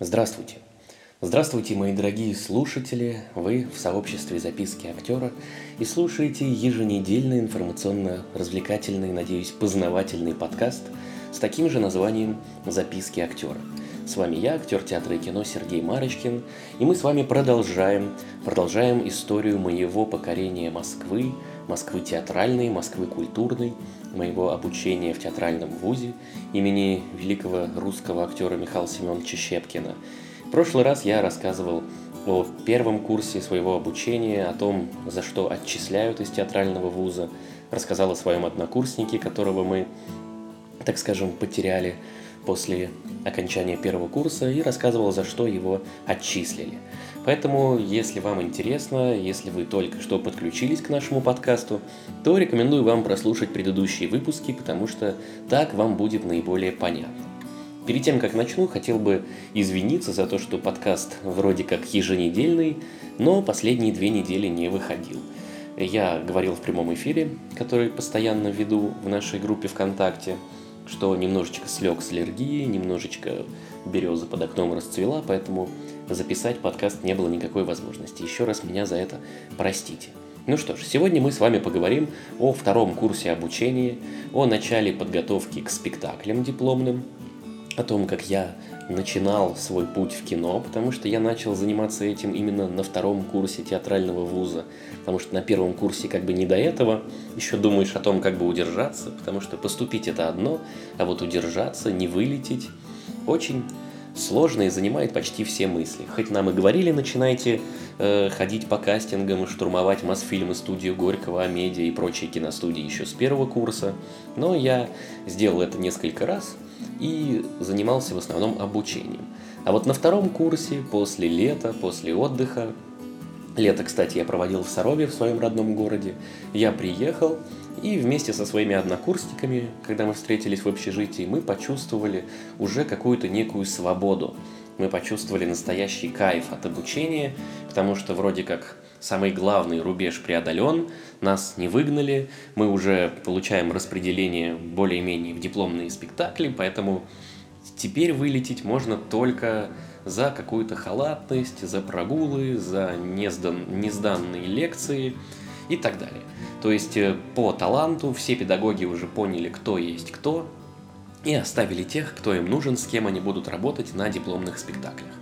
Здравствуйте. Здравствуйте, мои дорогие слушатели. Вы в сообществе записки актера и слушаете еженедельный информационно-развлекательный, надеюсь, познавательный подкаст с таким же названием «Записки актера». С вами я, актер театра и кино Сергей Марочкин, и мы с вами продолжаем, продолжаем историю моего покорения Москвы, Москвы театральной, Москвы культурной, моего обучения в театральном вузе имени великого русского актера Михаила Семеновича Щепкина. В прошлый раз я рассказывал о первом курсе своего обучения, о том, за что отчисляют из театрального вуза, рассказал о своем однокурснике, которого мы, так скажем, потеряли после окончания первого курса и рассказывал, за что его отчислили. Поэтому, если вам интересно, если вы только что подключились к нашему подкасту, то рекомендую вам прослушать предыдущие выпуски, потому что так вам будет наиболее понятно. Перед тем, как начну, хотел бы извиниться за то, что подкаст вроде как еженедельный, но последние две недели не выходил. Я говорил в прямом эфире, который постоянно веду в нашей группе ВКонтакте – что немножечко слег с аллергией, немножечко береза под окном расцвела, поэтому записать подкаст не было никакой возможности. Еще раз меня за это простите. Ну что ж, сегодня мы с вами поговорим о втором курсе обучения, о начале подготовки к спектаклям дипломным, о том, как я начинал свой путь в кино, потому что я начал заниматься этим именно на втором курсе театрального вуза, потому что на первом курсе как бы не до этого, еще думаешь о том, как бы удержаться, потому что поступить это одно, а вот удержаться, не вылететь, очень сложно и занимает почти все мысли. Хоть нам и говорили, начинайте э, ходить по кастингам и штурмовать Мосфильмы, студию Горького, Амедиа и прочие киностудии еще с первого курса, но я сделал это несколько раз – и занимался в основном обучением. А вот на втором курсе, после лета, после отдыха, лето, кстати, я проводил в Сарове, в своем родном городе, я приехал, и вместе со своими однокурсниками, когда мы встретились в общежитии, мы почувствовали уже какую-то некую свободу. Мы почувствовали настоящий кайф от обучения, потому что вроде как самый главный рубеж преодолен, нас не выгнали, мы уже получаем распределение более-менее в дипломные спектакли, поэтому теперь вылететь можно только за какую-то халатность, за прогулы, за несдан, несданные лекции и так далее. То есть э, по таланту все педагоги уже поняли, кто есть кто, и оставили тех, кто им нужен, с кем они будут работать на дипломных спектаклях.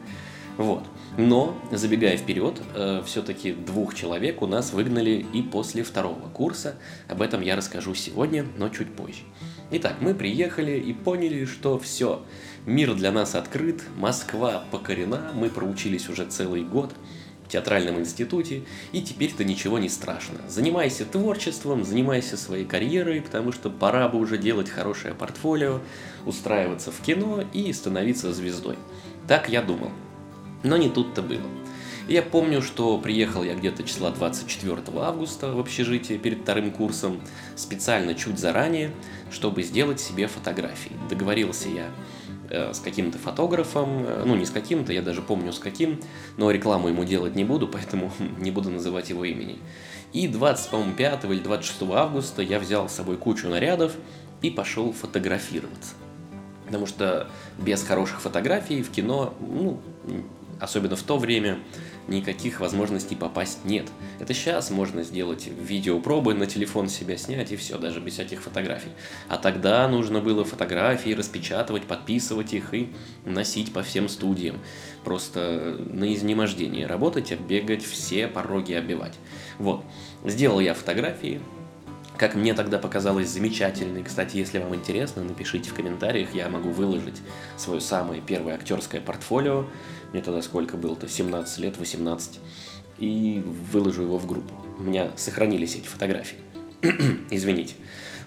Вот. Но, забегая вперед, э, все-таки двух человек у нас выгнали и после второго курса. Об этом я расскажу сегодня, но чуть позже. Итак, мы приехали и поняли, что все, мир для нас открыт, Москва покорена, мы проучились уже целый год в театральном институте, и теперь-то ничего не страшно. Занимайся творчеством, занимайся своей карьерой, потому что пора бы уже делать хорошее портфолио, устраиваться в кино и становиться звездой. Так я думал. Но не тут-то было. Я помню, что приехал я где-то числа 24 августа в общежитие перед вторым курсом, специально чуть заранее, чтобы сделать себе фотографии. Договорился я э, с каким-то фотографом, э, ну не с каким-то, я даже помню с каким, но рекламу ему делать не буду, поэтому не буду называть его имени. И 25 или 26 августа я взял с собой кучу нарядов и пошел фотографироваться. Потому что без хороших фотографий в кино, ну, особенно в то время, никаких возможностей попасть нет. Это сейчас можно сделать видеопробы на телефон себя снять и все, даже без всяких фотографий. А тогда нужно было фотографии распечатывать, подписывать их и носить по всем студиям. Просто на изнемождение работать, бегать, все пороги оббивать. Вот. Сделал я фотографии, как мне тогда показалось замечательный. Кстати, если вам интересно, напишите в комментариях, я могу выложить свое самое первое актерское портфолио. Мне тогда сколько было-то? 17 лет, 18. И выложу его в группу. У меня сохранились эти фотографии. Извините.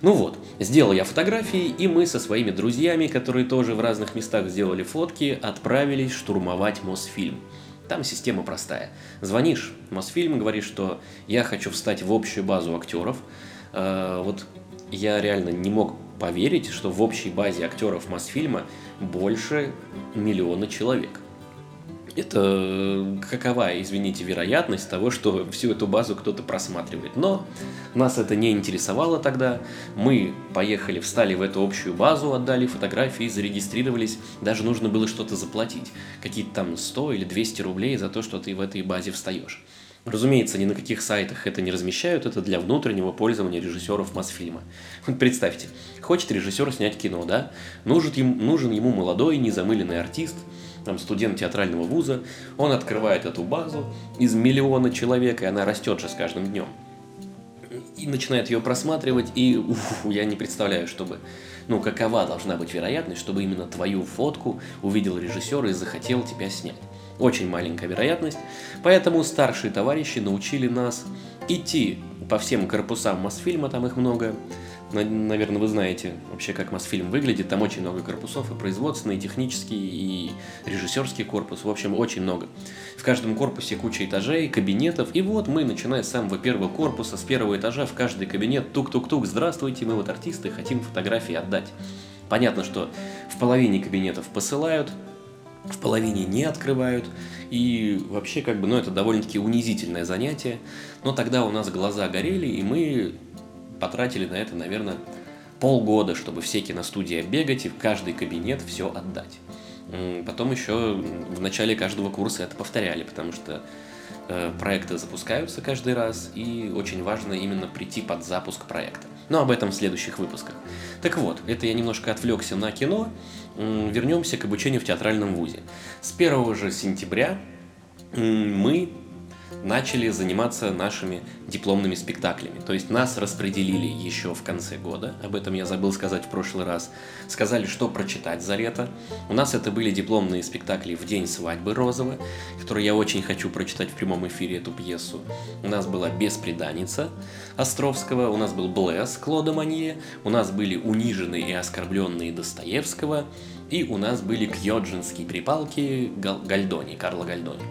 Ну вот, сделал я фотографии, и мы со своими друзьями, которые тоже в разных местах сделали фотки, отправились штурмовать Мосфильм. Там система простая. Звонишь Мосфильм, говоришь, что я хочу встать в общую базу актеров, Э, вот я реально не мог поверить, что в общей базе актеров Мосфильма больше миллиона человек. это какова, извините, вероятность того, что всю эту базу кто-то просматривает. Но нас это не интересовало тогда. Мы поехали, встали в эту общую базу, отдали фотографии, зарегистрировались. Даже нужно было что-то заплатить. Какие-то там 100 или 200 рублей за то, что ты в этой базе встаешь. Разумеется, ни на каких сайтах это не размещают, это для внутреннего пользования режиссеров Мосфильма. Вот представьте, хочет режиссер снять кино, да? Нужен ему, нужен ему молодой, незамыленный артист – там, студент театрального вуза, он открывает эту базу из миллиона человек, и она растет же с каждым днем. И начинает ее просматривать, и уф, я не представляю, чтобы, ну, какова должна быть вероятность, чтобы именно твою фотку увидел режиссер и захотел тебя снять. Очень маленькая вероятность, поэтому старшие товарищи научили нас идти по всем корпусам Мосфильма, там их много, Наверное, вы знаете вообще, как Мосфильм выглядит. Там очень много корпусов, и производственный, и технический, и режиссерский корпус. В общем, очень много. В каждом корпусе куча этажей, кабинетов. И вот мы, начиная с самого первого корпуса, с первого этажа, в каждый кабинет тук-тук-тук, здравствуйте, мы вот артисты, хотим фотографии отдать. Понятно, что в половине кабинетов посылают, в половине не открывают. И вообще, как бы, ну, это довольно-таки унизительное занятие. Но тогда у нас глаза горели, и мы потратили на это, наверное, полгода, чтобы все киностудии бегать и в каждый кабинет все отдать. Потом еще в начале каждого курса это повторяли, потому что э, проекты запускаются каждый раз, и очень важно именно прийти под запуск проекта. Но об этом в следующих выпусках. Так вот, это я немножко отвлекся на кино. Вернемся к обучению в театральном вузе. С 1 же сентября мы начали заниматься нашими дипломными спектаклями. То есть нас распределили еще в конце года, об этом я забыл сказать в прошлый раз. Сказали, что прочитать за лето. У нас это были дипломные спектакли в день свадьбы Розова, которые я очень хочу прочитать в прямом эфире эту пьесу. У нас была «Беспреданница» Островского, у нас был «Блэс» Клода Манье, у нас были «Униженные и оскорбленные» Достоевского, и у нас были «Кьоджинские припалки» Гальдони, Карла Гальдони.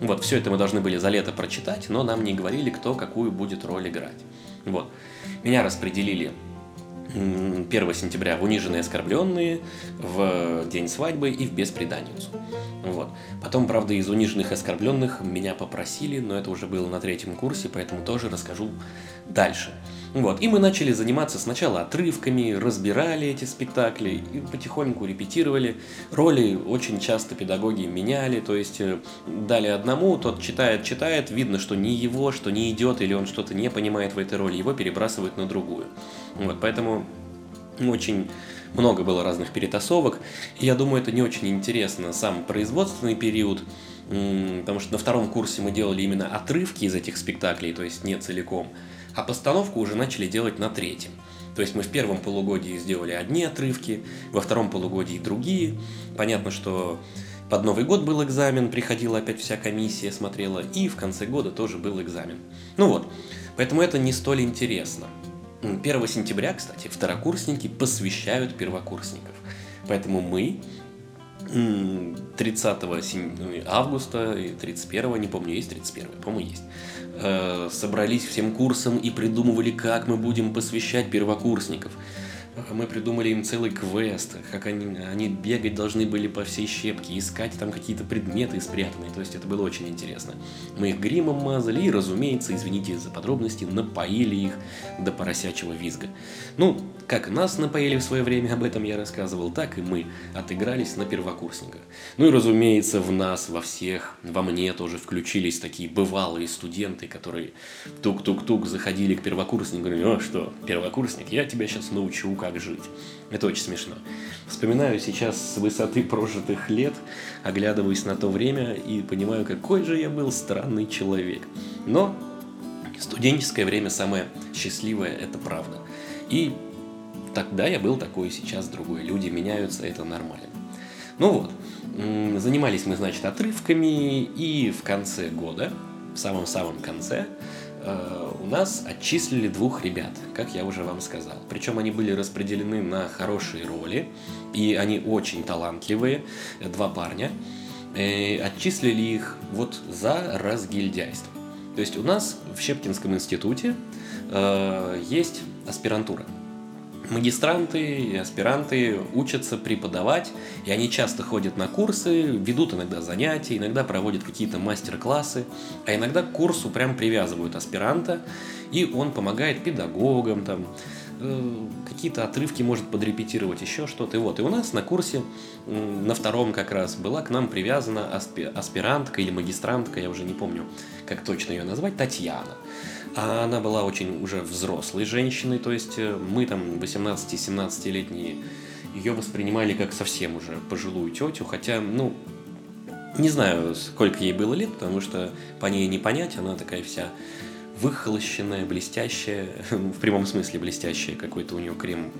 Вот, все это мы должны были за лето прочитать, но нам не говорили, кто какую будет роль играть. Вот. Меня распределили 1 сентября в «Униженные оскорбленные», в «День свадьбы» и в «Беспреданницу». Вот. Потом, правда, из «Униженных оскорбленных» меня попросили, но это уже было на третьем курсе, поэтому тоже расскажу дальше. Вот. И мы начали заниматься сначала отрывками, разбирали эти спектакли и потихоньку репетировали. Роли очень часто педагоги меняли, то есть э, дали одному, тот читает, читает, видно, что не его, что не идет, или он что-то не понимает в этой роли, его перебрасывают на другую. Вот, поэтому очень много было разных перетасовок. И я думаю, это не очень интересно, сам производственный период, потому что на втором курсе мы делали именно отрывки из этих спектаклей, то есть не целиком а постановку уже начали делать на третьем. То есть мы в первом полугодии сделали одни отрывки, во втором полугодии другие. Понятно, что под Новый год был экзамен, приходила опять вся комиссия, смотрела, и в конце года тоже был экзамен. Ну вот, поэтому это не столь интересно. 1 сентября, кстати, второкурсники посвящают первокурсников. Поэтому мы 30 августа и 31, не помню, есть 31, по-моему, есть, Э, собрались всем курсом и придумывали, как мы будем посвящать первокурсников. Мы придумали им целый квест, как они, они бегать должны были по всей щепке, искать там какие-то предметы спрятанные. То есть это было очень интересно. Мы их гримом мазали и, разумеется, извините за подробности, напоили их до поросячьего визга. Ну, как нас напоили в свое время, об этом я рассказывал, так и мы отыгрались на первокурсниках. Ну и, разумеется, в нас, во всех, во мне тоже включились такие бывалые студенты, которые тук-тук-тук заходили к первокурснику и говорили, ну что, первокурсник, я тебя сейчас научу, как жить. Это очень смешно. Вспоминаю сейчас с высоты прожитых лет, оглядываюсь на то время и понимаю, какой же я был странный человек. Но студенческое время самое счастливое, это правда. И тогда я был такой, сейчас другой. Люди меняются, это нормально. Ну вот, занимались мы, значит, отрывками, и в конце года, в самом-самом конце, у нас отчислили двух ребят, как я уже вам сказал. Причем они были распределены на хорошие роли, и они очень талантливые, э, два парня. И э, отчислили их вот за разгильдяйство. То есть у нас в Щепкинском институте э, есть аспирантура. Магистранты аспиранты учатся преподавать, и они часто ходят на курсы, ведут иногда занятия, иногда проводят какие-то мастер-классы, а иногда к курсу прям привязывают аспиранта, и он помогает педагогам, там, э, какие-то отрывки может подрепетировать, еще что-то. И вот, и у нас на курсе, на втором как раз, была к нам привязана аспи аспирантка или магистрантка, я уже не помню, как точно ее назвать, Татьяна. А она была очень уже взрослой женщиной, то есть э, мы там 18-17-летние ее воспринимали как совсем уже пожилую тетю, хотя, ну, не знаю, сколько ей было лет, потому что по ней не понять, она такая вся выхолощенная, блестящая, в прямом смысле блестящая, какой-то у нее крем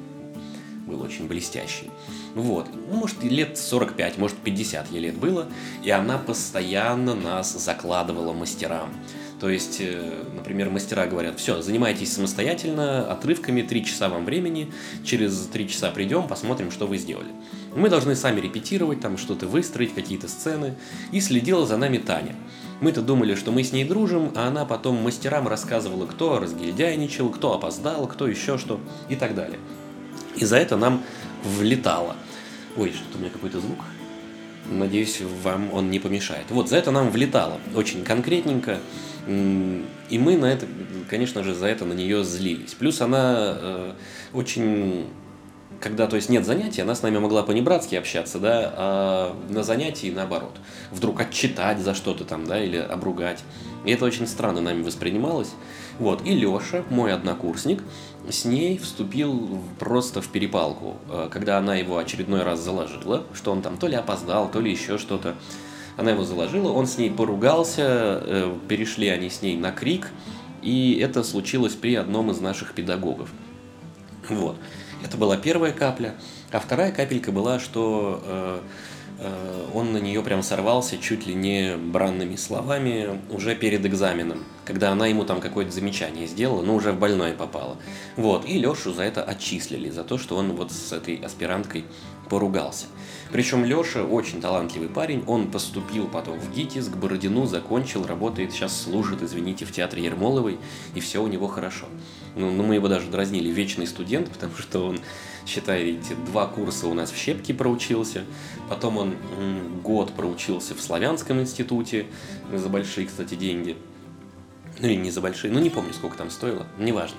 был очень блестящий. Вот, ну, может, лет 45, может, 50 ей лет было, и она постоянно нас закладывала мастерам. То есть, э, например, мастера говорят, все, занимайтесь самостоятельно, отрывками, три часа вам времени, через три часа придем, посмотрим, что вы сделали. Мы должны сами репетировать, там что-то выстроить, какие-то сцены. И следила за нами Таня. Мы-то думали, что мы с ней дружим, а она потом мастерам рассказывала, кто разгильдяйничал, кто опоздал, кто еще что и так далее. И за это нам влетало. Ой, что-то у меня какой-то звук. Надеюсь, вам он не помешает. Вот, за это нам влетало. Очень конкретненько. И мы на это, конечно же, за это на нее злились. Плюс она э, очень когда, то есть, нет занятий, она с нами могла по-небратски общаться, да, а на занятии наоборот. Вдруг отчитать за что-то там, да, или обругать. И это очень странно нами воспринималось. Вот, и Леша, мой однокурсник, с ней вступил просто в перепалку, э, когда она его очередной раз заложила, что он там то ли опоздал, то ли еще что-то. Она его заложила, он с ней поругался, э, перешли они с ней на крик, и это случилось при одном из наших педагогов. Вот. Это была первая капля. А вторая капелька была, что э, он на нее прям сорвался чуть ли не бранными словами уже перед экзаменом, когда она ему там какое-то замечание сделала, но уже в больное попало. Вот. И Лешу за это отчислили, за то, что он вот с этой аспиранткой поругался. Причем Леша очень талантливый парень, он поступил потом в ГИТИС, к Бородину, закончил, работает, сейчас служит, извините, в театре Ермоловой, и все у него хорошо. Ну, ну, мы его даже дразнили вечный студент, потому что он, считаете, два курса у нас в Щепке проучился, потом он год проучился в Славянском институте за большие, кстати, деньги. Ну или не за большие, ну не помню, сколько там стоило, неважно.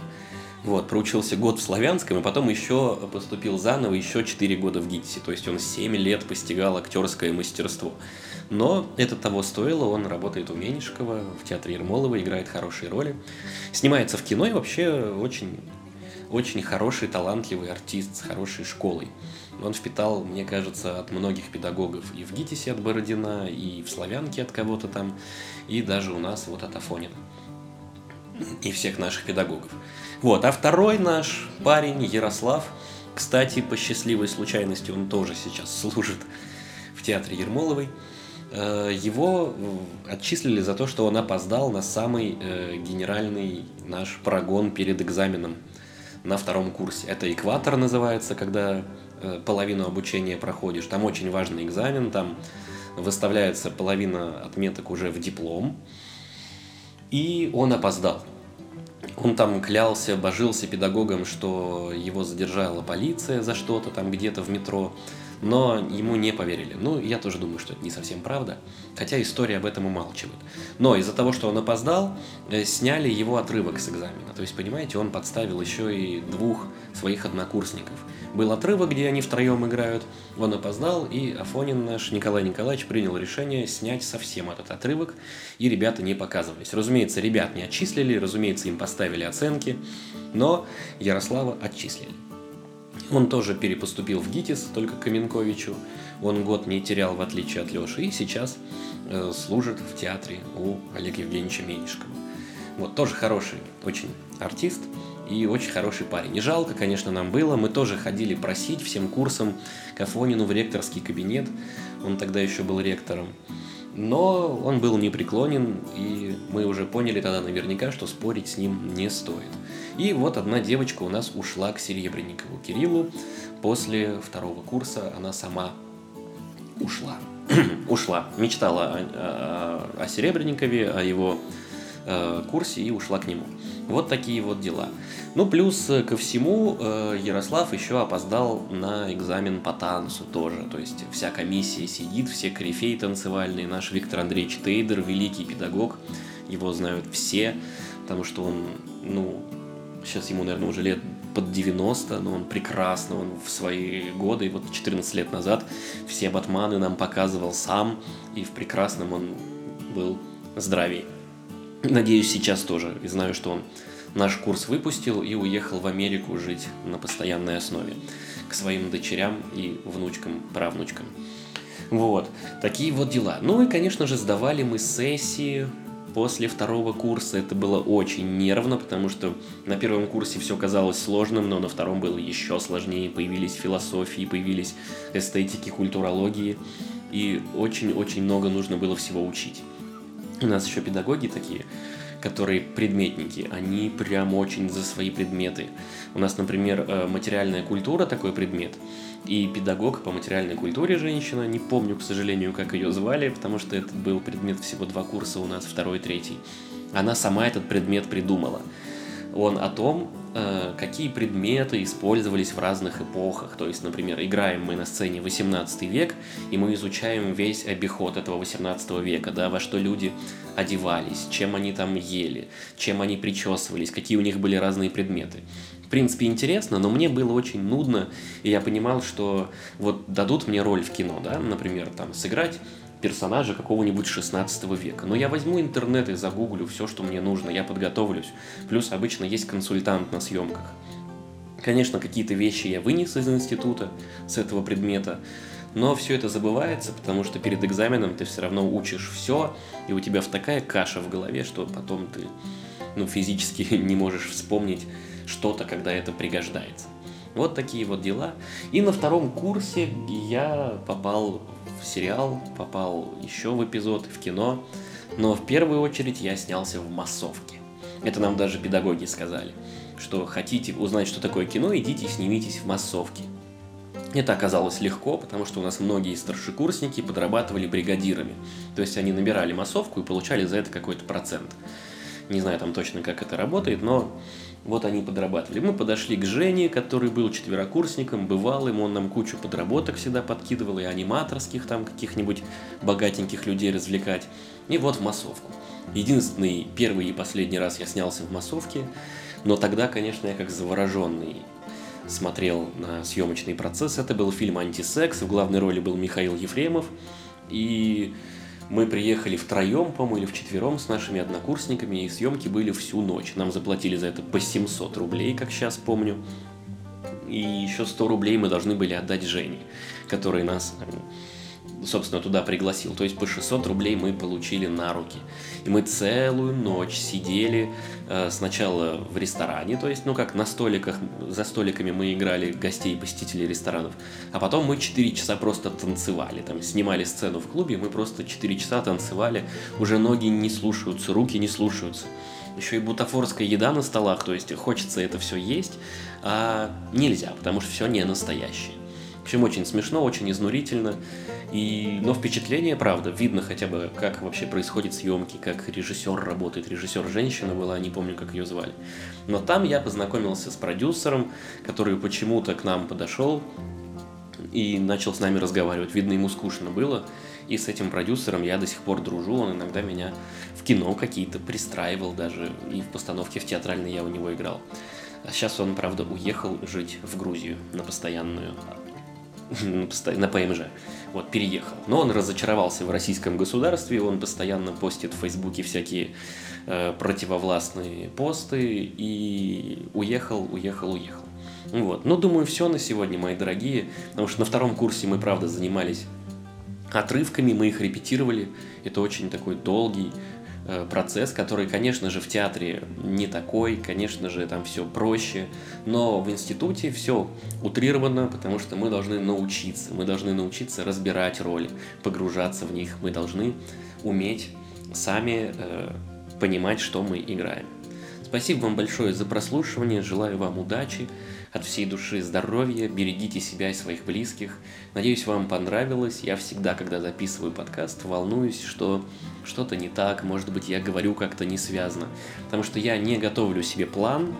Вот, проучился год в Славянском, и потом еще поступил заново еще 4 года в ГИТИСе. То есть он 7 лет постигал актерское мастерство. Но это того стоило, он работает у Меньшикова, в театре Ермолова, играет хорошие роли. Снимается в кино и вообще очень, очень хороший, талантливый артист с хорошей школой. Он впитал, мне кажется, от многих педагогов и в ГИТИСе от Бородина, и в Славянке от кого-то там, и даже у нас вот от Афонина. И всех наших педагогов. Вот, а второй наш парень, Ярослав, кстати, по счастливой случайности он тоже сейчас служит в театре Ермоловой. Э, его отчислили за то, что он опоздал на самый э, генеральный наш прогон перед экзаменом на втором курсе. Это экватор называется, когда э, половину обучения проходишь. Там очень важный экзамен, там выставляется половина отметок уже в диплом. И он опоздал. Он там клялся, божился педагогам, что его задержала полиция за что-то там где-то в метро, но ему не поверили. Ну, я тоже думаю, что это не совсем правда, хотя история об этом умалчивает. Но из-за того, что он опоздал, э, сняли его отрывок с экзамена. То есть, понимаете, он подставил еще и двух своих однокурсников – был отрывок, где они втроем играют, он опоздал, и Афонин наш Николай Николаевич принял решение снять совсем этот отрывок, и ребята не показывались. Разумеется, ребят не отчислили, разумеется, им поставили оценки, но Ярослава отчислили. Он тоже перепоступил в ГИТИС, только Каменковичу. Он год не терял, в отличие от Леши, и сейчас э, служит в театре у Олега Евгеньевича Меньшикова. Вот, тоже хороший очень артист и очень хороший парень. Не жалко, конечно, нам было. Мы тоже ходили просить всем курсом к Афонину в ректорский кабинет. Он тогда еще был ректором. Но он был непреклонен, и мы уже поняли тогда наверняка, что спорить с ним не стоит. И вот одна девочка у нас ушла к Серебренникову Кириллу. После второго курса она сама ушла. ушла. Мечтала о, о, о Серебренникове, о его э, курсе и ушла к нему. Вот такие вот дела. Ну, плюс э, ко всему, э, Ярослав еще опоздал на экзамен по танцу тоже. То есть вся комиссия сидит, все корифеи танцевальные. Наш Виктор Андреевич Тейдер, великий педагог, его знают все, потому что он, ну, сейчас ему, наверное, уже лет под 90, но он прекрасно, он в свои годы, вот 14 лет назад, все батманы нам показывал сам, и в прекрасном он был здравии. Надеюсь, сейчас тоже, и знаю, что он наш курс выпустил и уехал в Америку жить на постоянной основе к своим дочерям и внучкам, правнучкам. Вот, такие вот дела. Ну и, конечно же, сдавали мы сессии после второго курса. Это было очень нервно, потому что на первом курсе все казалось сложным, но на втором было еще сложнее. Появились философии, появились эстетики, культурологии. И очень-очень много нужно было всего учить. У нас еще педагоги такие которые предметники, они прям очень за свои предметы. У нас, например, э, материальная культура такой предмет, и педагог по материальной культуре женщина, не помню, к сожалению, как ее звали, потому что это был предмет всего два курса у нас, второй, третий. Она сама этот предмет придумала. Он о том, Э, какие предметы использовались в разных эпохах. То есть, например, играем мы на сцене 18 век, и мы изучаем весь обиход этого 18 века, да, во что люди одевались, чем они там ели, чем они причесывались, какие у них были разные предметы. В принципе, интересно, но мне было очень нудно, и я понимал, что вот дадут мне роль в кино, да, например, там, сыграть персонажа какого-нибудь 16 века. Но я возьму интернет и загуглю все, что мне нужно, я подготовлюсь. Плюс обычно есть консультант на съемках. Конечно, какие-то вещи я вынес из института с этого предмета, но все это забывается, потому что перед экзаменом ты все равно учишь все, и у тебя в такая каша в голове, что потом ты ну, физически не можешь вспомнить что-то, когда это пригождается. Вот такие вот дела. И на втором курсе я попал сериал, попал еще в эпизод, в кино, но в первую очередь я снялся в массовке. Это нам даже педагоги сказали, что хотите узнать, что такое кино, идите и снимитесь в массовке. Это оказалось легко, потому что у нас многие старшекурсники подрабатывали бригадирами. То есть они набирали массовку и получали за это какой-то процент. Не знаю там точно, как это работает, но вот они подрабатывали. Мы подошли к Жене, который был четверокурсником, бывалым, он нам кучу подработок всегда подкидывал, и аниматорских там каких-нибудь богатеньких людей развлекать. И вот в массовку. Единственный первый и последний раз я снялся в массовке, но тогда, конечно, я как завороженный смотрел на съемочный процесс. Это был фильм «Антисекс», в главной роли был Михаил Ефремов, и мы приехали втроем, по-моему, или вчетвером с нашими однокурсниками, и съемки были всю ночь. Нам заплатили за это по 700 рублей, как сейчас помню. И еще 100 рублей мы должны были отдать Жене, который нас собственно, туда пригласил. То есть по 600 рублей мы получили на руки. И мы целую ночь сидели э, сначала в ресторане, то есть, ну как, на столиках, за столиками мы играли гостей и посетителей ресторанов, а потом мы 4 часа просто танцевали, там, снимали сцену в клубе, мы просто 4 часа танцевали, уже ноги не слушаются, руки не слушаются. Еще и бутафорская еда на столах, то есть хочется это все есть, а нельзя, потому что все не настоящее. В общем, очень смешно, очень изнурительно. И, но впечатление, правда, видно хотя бы, как вообще происходят съемки, как режиссер работает. Режиссер женщина была, не помню, как ее звали. Но там я познакомился с продюсером, который почему-то к нам подошел и начал с нами разговаривать. Видно, ему скучно было. И с этим продюсером я до сих пор дружу. Он иногда меня в кино какие-то пристраивал даже. И в постановке в театральной я у него играл. А сейчас он, правда, уехал жить в Грузию на постоянную на ПМЖ. Вот, переехал. Но он разочаровался в российском государстве, он постоянно постит в Фейсбуке всякие э, противовластные посты и уехал, уехал, уехал. Вот. Ну, думаю, все на сегодня, мои дорогие, потому что на втором курсе мы, правда, занимались отрывками, мы их репетировали. Это очень такой долгий, процесс, который, конечно же, в театре не такой, конечно же, там все проще, но в институте все утрировано, потому что мы должны научиться, мы должны научиться разбирать роли, погружаться в них, мы должны уметь сами э, понимать, что мы играем. Спасибо вам большое за прослушивание, желаю вам удачи, от всей души здоровья, берегите себя и своих близких. Надеюсь, вам понравилось. Я всегда, когда записываю подкаст, волнуюсь, что что-то не так, может быть, я говорю как-то не связано. Потому что я не готовлю себе план,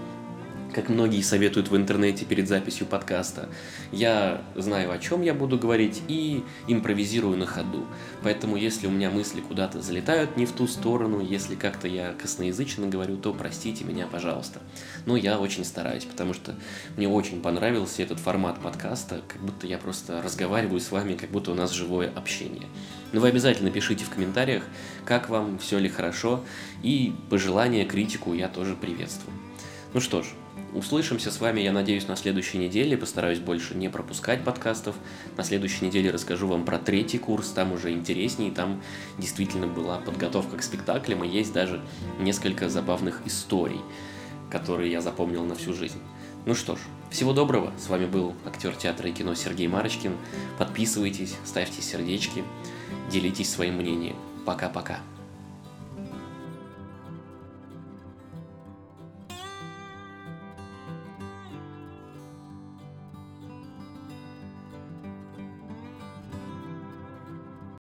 как многие советуют в интернете перед записью подкаста. Я знаю, о чем я буду говорить, и импровизирую на ходу. Поэтому, если у меня мысли куда-то залетают не в ту сторону, если как-то я косноязычно говорю, то простите меня, пожалуйста. Но я очень стараюсь, потому что мне очень понравился этот формат подкаста, как будто я просто разговариваю с вами, как будто у нас живое общение. Но вы обязательно пишите в комментариях, как вам, все ли хорошо, и пожелания, критику я тоже приветствую. Ну что ж, Услышимся с вами, я надеюсь, на следующей неделе. Постараюсь больше не пропускать подкастов. На следующей неделе расскажу вам про третий курс. Там уже интереснее. Там действительно была подготовка к спектаклям. И есть даже несколько забавных историй, которые я запомнил на всю жизнь. Ну что ж, всего доброго. С вами был актер театра и кино Сергей Марочкин. Подписывайтесь, ставьте сердечки, делитесь своим мнением. Пока-пока.